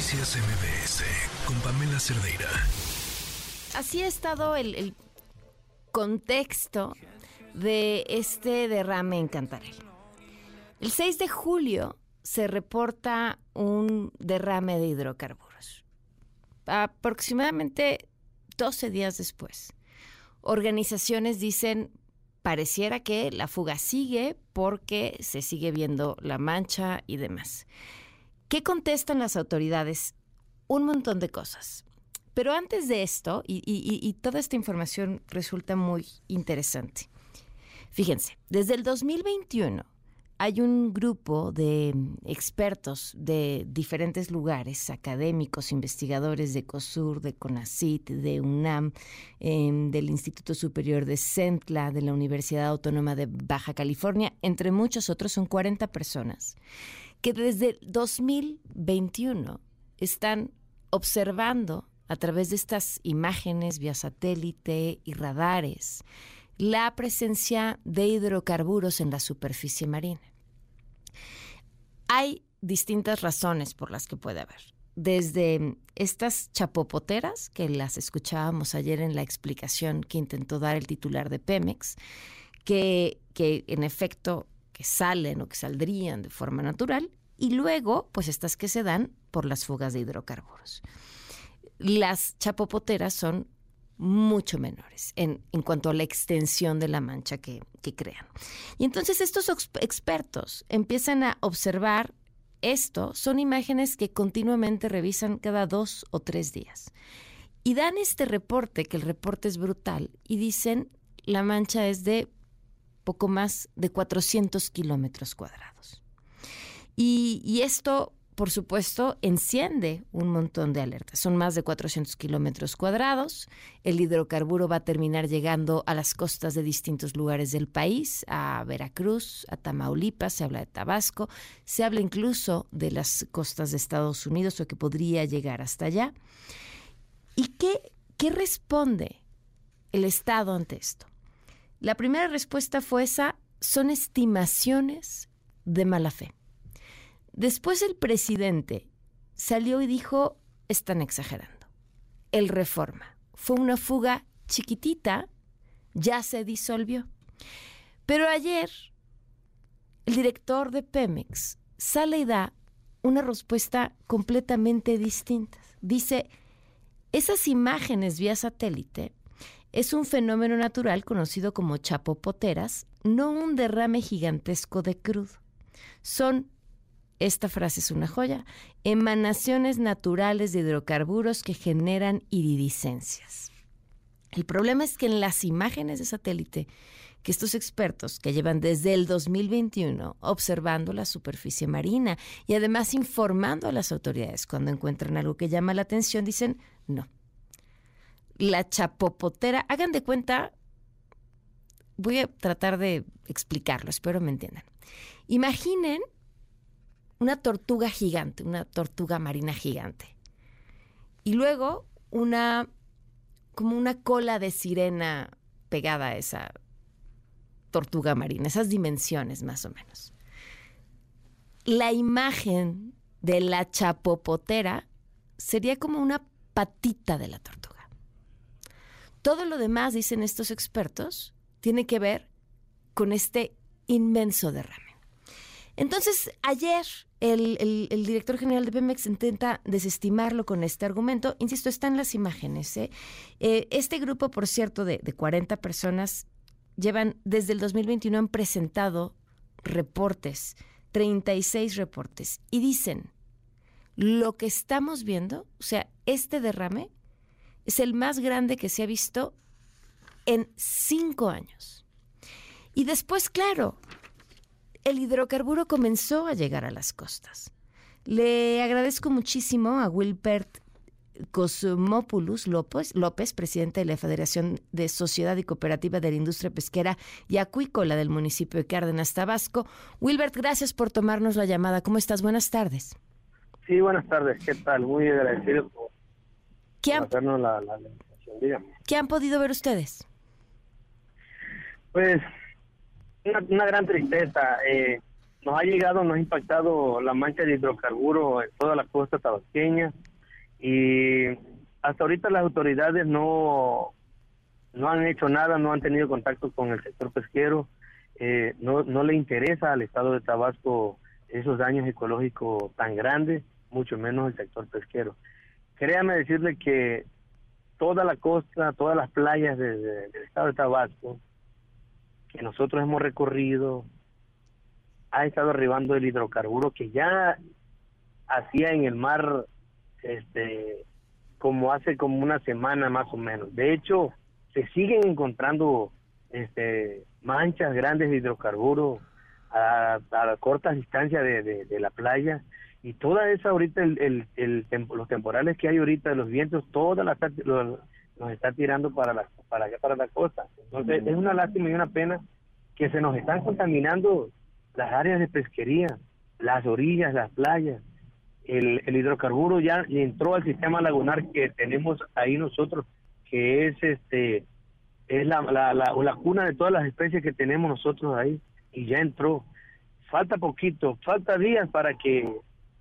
Noticias MBS con Pamela Cerdeira. Así ha estado el, contexto de este derrame en Cantarel. El 6 de julio se reporta un derrame de hidrocarburos. Aproximadamente 12 días después, organizaciones dicen, pareciera que la fuga sigue porque se sigue viendo la mancha y demás. ¿Qué contestan las autoridades? Un montón de cosas. Pero antes de esto, y, toda esta información resulta muy interesante. Fíjense, desde el 2021 hay un grupo de expertos de diferentes lugares, académicos, investigadores de COSUR, de CONACIT, de UNAM, em, del Instituto Superior de CENTLA, de la Universidad Autónoma de Baja California, entre muchos otros, son 40 personas, que desde 2021 están observando a través de estas imágenes vía satélite y radares la presencia de hidrocarburos en la superficie marina. Hay distintas razones por las que puede haber. Desde estas chapopoteras, que las escuchábamos ayer en la explicación que intentó dar el titular de Pemex, que, que en efecto que salen o que saldrían de forma natural, y luego, pues estas que se dan por las fugas de hidrocarburos. Las chapopoteras son mucho menores en, en, cuanto a la extensión de la mancha que, que crean. Y entonces estos expertos empiezan a observar esto, son imágenes que continuamente revisan cada dos o tres días. Y dan este reporte, que el reporte es brutal, y dicen la mancha es de poco más de 400 kilómetros cuadrados. Y, esto por supuesto, enciende un montón de alertas. Son más de 400 kilómetros cuadrados. El hidrocarburo va a terminar llegando a las costas de distintos lugares del país, a Veracruz, a Tamaulipas, se habla de Tabasco, se habla incluso de las costas de Estados Unidos o que podría llegar hasta allá. ¿Y qué, qué responde el Estado ante esto? La primera respuesta fue esa, son estimaciones de mala fe. Después el presidente salió y dijo, están exagerando. El reforma fue una fuga chiquitita, ya se disolvió. Pero ayer el director de Pemex sale y da una respuesta completamente distinta. Dice, esas imágenes vía satélite es un fenómeno natural conocido como chapopoteras, no un derrame gigantesco de crudo. Son esta frase es una joya, emanaciones naturales de hidrocarburos que generan iridiscencias. El problema es que en las imágenes de satélite que estos expertos que llevan desde el 2021 observando la superficie marina y además informando a las autoridades cuando encuentran algo que llama la atención, dicen no. La chapopotera, hagan de cuenta, voy a tratar de explicarlo, espero me entiendan. Imaginen una tortuga gigante, una tortuga marina gigante. Y luego una, como una cola de sirena pegada a esa tortuga marina, esas dimensiones más o menos. La imagen de la chapopotera sería como una patita de la tortuga. Todo lo demás, dicen estos expertos, tiene que ver con este inmenso derrame. Entonces, ayer el, director general de Pemex intenta desestimarlo con este argumento. Insisto, están las imágenes. ¿eh? Eh, este grupo, por cierto, de, de 40 personas, llevan desde el 2021 han presentado reportes, 36 reportes, y dicen, lo que estamos viendo, o sea, este derrame, es el más grande que se ha visto en cinco años. Y después, claro, el hidrocarburo comenzó a llegar a las costas. Le agradezco muchísimo a Wilbert Cosmopoulos López, López, presidente de la Federación de Sociedad y Cooperativa de la Industria Pesquera y Acuícola del municipio de Cárdenas, Tabasco. Wilbert, gracias por tomarnos la llamada. ¿Cómo estás? Buenas tardes. Sí, buenas tardes. ¿Qué tal? Muy agradecido por, ¿Qué han, la, la, ¿Qué han podido ver ustedes? Pues una, gran tristeza. Eh, nos ha llegado, nos ha impactado la mancha de hidrocarburo en toda la costa tabasqueña y hasta ahorita las autoridades no, no han hecho nada, no han tenido contacto con el sector pesquero, eh, no, no le interesa al estado de Tabasco esos daños ecológicos tan grandes, mucho menos el sector pesquero. Créame decirle que toda la costa, todas las playas del estado de Tabasco, que nosotros hemos recorrido, ha estado arribando el hidrocarburo que ya hacía en el mar este como hace como una semana más o menos. De hecho, se siguen encontrando este manchas grandes de hidrocarburo a, a cortas distancias de, de, la playa y toda esa ahorita el, el, los temporales que hay ahorita los vientos toda la los, nos está tirando para la para allá para la costa entonces es una lástima y una pena que se nos están contaminando las áreas de pesquería, las orillas, las playas. El, el hidrocarburo ya entró al sistema lagunar que tenemos ahí nosotros, que es este es la, la, la, cuna de todas las especies que tenemos nosotros ahí, y ya entró. Falta poquito, falta días para que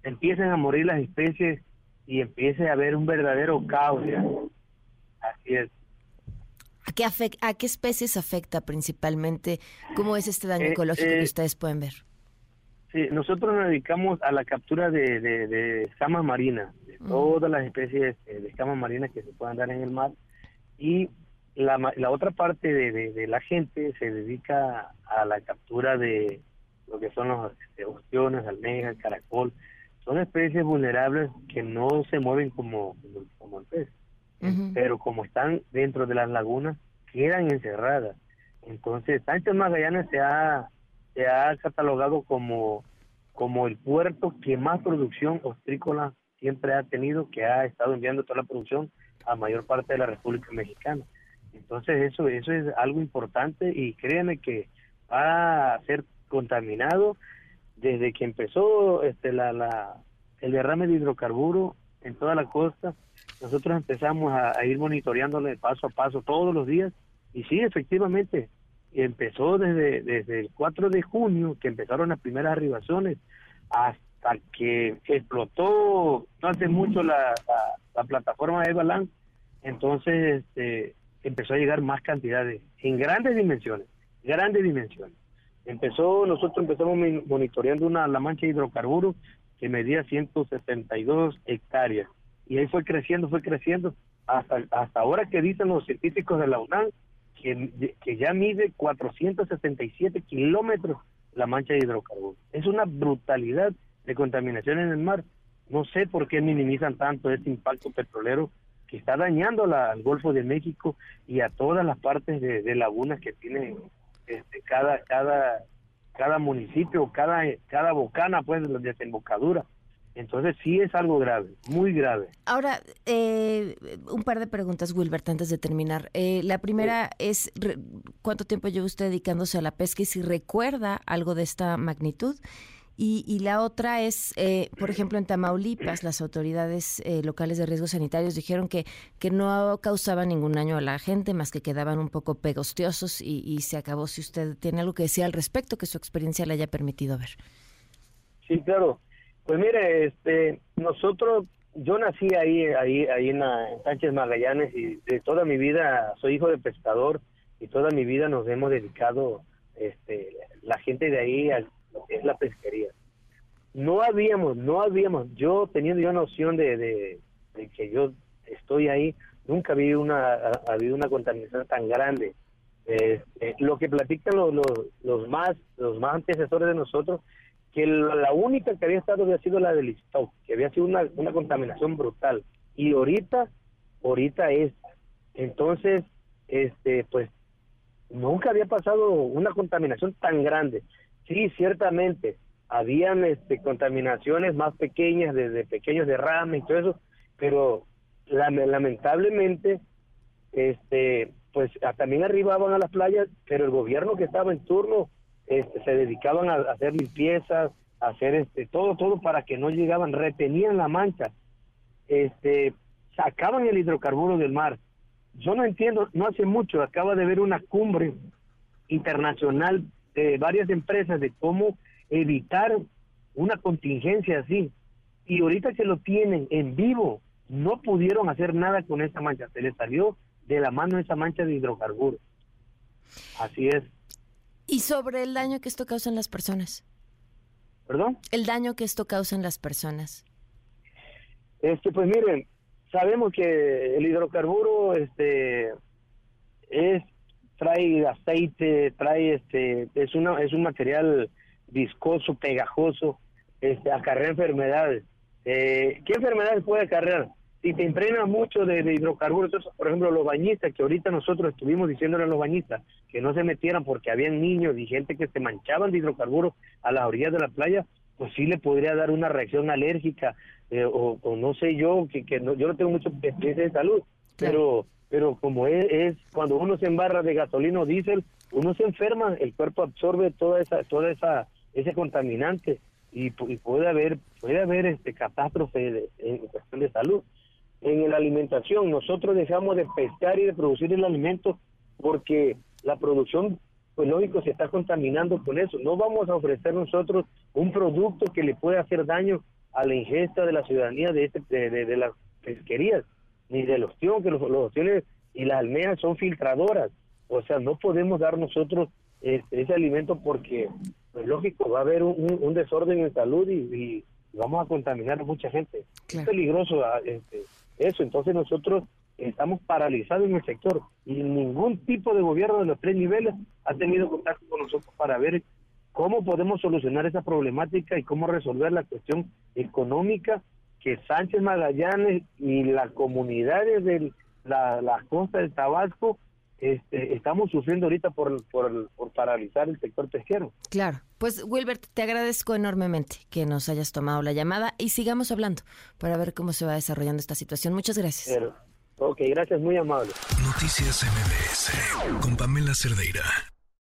empiecen a morir las especies y empiece a haber un verdadero caos. Así es. ¿A qué, ¿A qué especies afecta principalmente? ¿Cómo es este daño eh, ecológico que eh, ustedes pueden ver? Sí, nosotros nos dedicamos a la captura de, de, escamas marinas, de mm. todas las especies de escamas marinas que se puedan dar en el mar. Y la, la otra parte de, la gente se dedica a la captura de lo que son los este, ostiones, almejas, caracol. Son especies vulnerables que no se mueven como, como el pez pero como están dentro de las lagunas, quedan encerradas. Entonces, Sánchez Magallanes se ha, se ha catalogado como, como el puerto que más producción ostrícola siempre ha tenido, que ha estado enviando toda la producción a mayor parte de la República Mexicana. Entonces, eso, eso es algo importante y créanme que va a ser contaminado desde que empezó este la, la el derrame de hidrocarburo en toda la costa nosotros empezamos a, ir monitoreándole paso a paso todos los días y sí, efectivamente, empezó desde, desde el 4 de junio, que empezaron las primeras arribaciones, hasta que explotó no hace mucho la, la, plataforma de Balán, entonces este, empezó a llegar más cantidades, en grandes dimensiones, grandes dimensiones. Empezó, nosotros empezamos monitoreando una la mancha de hidrocarburos que medía 172 hectáreas y ahí fue creciendo, fue creciendo, hasta, hasta ahora que dicen los científicos de la UNAM que, que ya mide 467 kilómetros la mancha de hidrocarburos. Es una brutalidad de contaminación en el mar. No sé por qué minimizan tanto este impacto petrolero que está dañando al Golfo de México y a todas las partes de, lagunas que tiene este, cada cada cada municipio, cada cada bocana pues de desembocadura. Entonces sí es algo grave, muy grave. Ahora, eh, un par de preguntas, Wilbert, antes de terminar. Eh, la primera es, ¿cuánto tiempo lleva usted dedicándose a la pesca y si recuerda algo de esta magnitud? Y, la otra es, eh, por ejemplo, en Tamaulipas, las autoridades locales de riesgos sanitarios dijeron que, que no causaba ningún daño a la gente, más que quedaban un poco pegostiosos y, y se acabó. Si usted tiene algo que decir al respecto, que su experiencia le haya permitido ver. Sí, claro. Pues mire, este, nosotros, yo nací ahí, ahí, ahí en, Sánchez Magallanes y de toda mi vida soy hijo de pescador y toda mi vida nos hemos dedicado, este, la gente de ahí a es la pesquería. No habíamos, no habíamos, yo teniendo yo noción de, de, que yo estoy ahí, nunca había una, una contaminación tan grande. Este, lo que platican los, los, los más, los más antecesores de nosotros que la única que había estado había sido la del stock, que había sido una, una contaminación brutal. Y ahorita, ahorita es. Entonces, este, pues, nunca había pasado una contaminación tan grande. Sí, ciertamente, habían este, contaminaciones más pequeñas, desde pequeños derrames y todo eso, pero lamentablemente, este, pues también arribaban a las playas, pero el gobierno que estaba en turno este, se dedicaban a, hacer limpiezas, a hacer este, todo, todo para que no llegaban, retenían la mancha, este, sacaban el hidrocarburo del mar. Yo no entiendo, no hace mucho, acaba de ver una cumbre internacional de varias empresas de cómo evitar una contingencia así. Y ahorita que lo tienen en vivo, no pudieron hacer nada con esa mancha. Se les salió de la mano esa mancha de hidrocarburos. Así es. ¿Y sobre el daño que esto causa en las personas? ¿Perdón? El daño que esto causa en las personas. Este, pues miren, sabemos que el hidrocarburo, este, es trae aceite, trae este, es una, es un material viscoso, pegajoso, este, acarrea enfermedades. Eh, ¿Qué enfermedades puede acarrear? Si te impregnas mucho de, hidrocarburos, por ejemplo, los bañistas, que ahorita nosotros estuvimos diciéndole a los bañistas que no se metieran porque habían niños y gente que se manchaban de hidrocarburos a las orillas de la playa, pues sí le podría dar una reacción alérgica eh, o, no sé yo, que, que no, yo no tengo mucha experiencia de salud, pero pero como es, cuando uno se embarra de gasolina o diésel, uno se enferma, el cuerpo absorbe toda esa toda esa ese contaminante y, puede haber puede haber este catástrofe en cuestión de salud. En la alimentación nosotros dejamos de pescar y de producir el alimento porque la producción pues lógico se está contaminando con eso. No vamos a ofrecer nosotros un producto que le pueda hacer daño a la ingesta de la ciudadanía de, este, de, de las pesquerías ni del ostión, que los, los y las almejas son filtradoras. O sea, no podemos dar nosotros este, ese alimento porque, pues lógico, va a haber un, desorden en salud y, vamos a contaminar a mucha gente. Es peligroso ah, este, eso. Entonces nosotros estamos paralizados en el sector y ningún tipo de gobierno de los tres niveles ha tenido contacto con nosotros para ver cómo podemos solucionar esa problemática y cómo resolver la cuestión económica que Sánchez Magallanes y las comunidades de la, la costa del Tabasco este, estamos sufriendo ahorita por, por, por, paralizar el sector pesquero. Claro, pues Wilbert, te agradezco enormemente que nos hayas tomado la llamada y sigamos hablando para ver cómo se va desarrollando esta situación. Muchas gracias. ok, gracias, muy amable. Noticias MBS con Pamela Cerdeira.